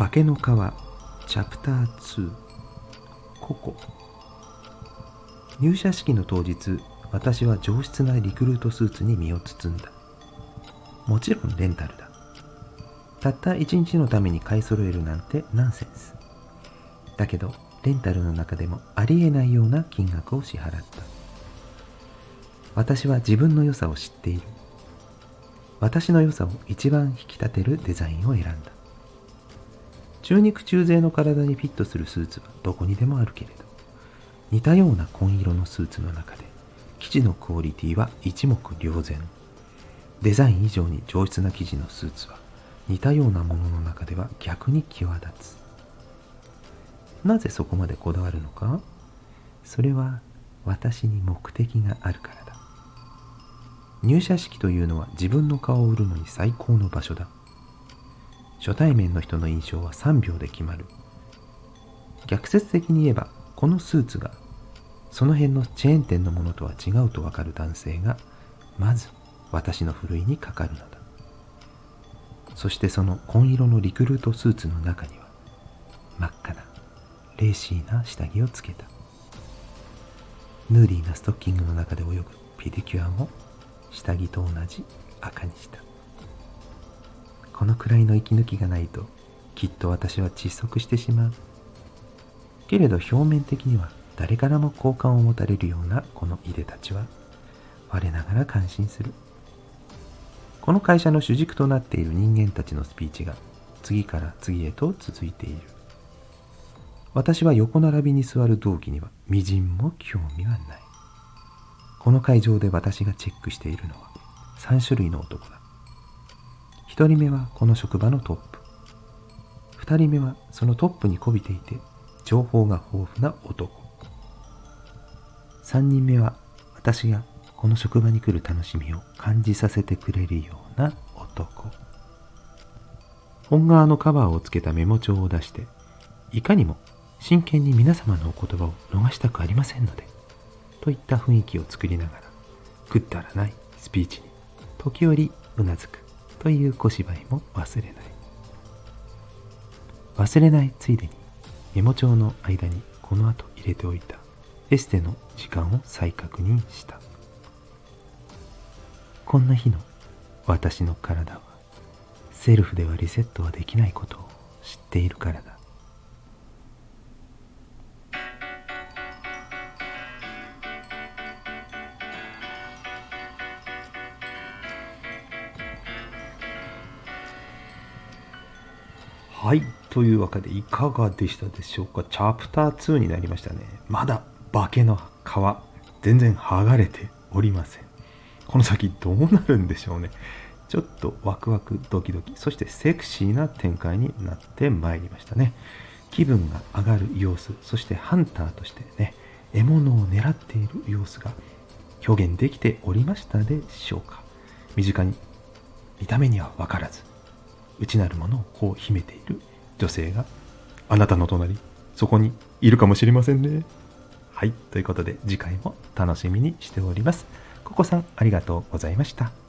化けの皮チャプター2ココ。入社式の当日私は上質なリクルートスーツに身を包んだ。もちろんレンタルだ。たった一日のために買い揃えるなんてナンセンス。だけどレンタルの中でもありえないような金額を支払った。私は自分の良さを知っている。私の良さを一番引き立てるデザインを選んだ。中肉中背の体にフィットするスーツはどこにでもあるけれど似たような紺色のスーツの中で生地のクオリティは一目瞭然。デザイン以上に上質な生地のスーツは似たようなものの中では逆に際立つ。なぜそこまでこだわるのか？それは私に目的があるからだ。入社式というのは自分の顔を売るのに最高の場所だ。初対面の人の印象は3秒で決まる。逆説的に言えばこのスーツがその辺のチェーン店のものとは違うとわかる男性がまず私のふるいにかかるのだ。そしてその紺色のリクルートスーツの中には真っ赤なレーシーな下着をつけた。ヌーディーなストッキングの中で泳ぐピディキュアも下着と同じ赤にした。このくらいの息抜きがないときっと私は窒息してしまう。けれど表面的には誰からも好感を持たれるようなこのいでたちは我ながら感心する。この会社の主軸となっている人間たちのスピーチが次から次へと続いている。私は横並びに座る同期にはみじんも興味はない。この会場で私がチェックしているのは3種類の男だ。1人目はこの職場のトップ。2人目はそのトップにこびていて情報が豊富な男。3人目は私がこの職場に来る楽しみを感じさせてくれるような男。本側のカバーをつけたメモ帳を出していかにも真剣に皆様のお言葉を逃したくありませんのでといった雰囲気を作りながらくったらないスピーチに時折うなずく。という小芝居も忘れない。忘れないついでにメモ帳の間にこの後入れておいた。エステの時間を再確認した。こんな日の私の体はセルフではリセットはできないことを知っているからだ。はい。というわけでいかがでしたでしょうか？チャプター2になりましたね。まだ化けの皮全然剥がれておりません。この先どうなるんでしょうね。ちょっとワクワクドキドキ。そしてセクシーな展開になってまいりましたね。気分が上がる様子そしてハンターとしてね獲物を狙っている様子が表現できておりましたでしょうか？身近に見た目には分からず。内なるものをこう秘めている女性があなたの隣そこにいるかもしれませんね。はい。ということで次回も楽しみにしております。ココさんありがとうございました。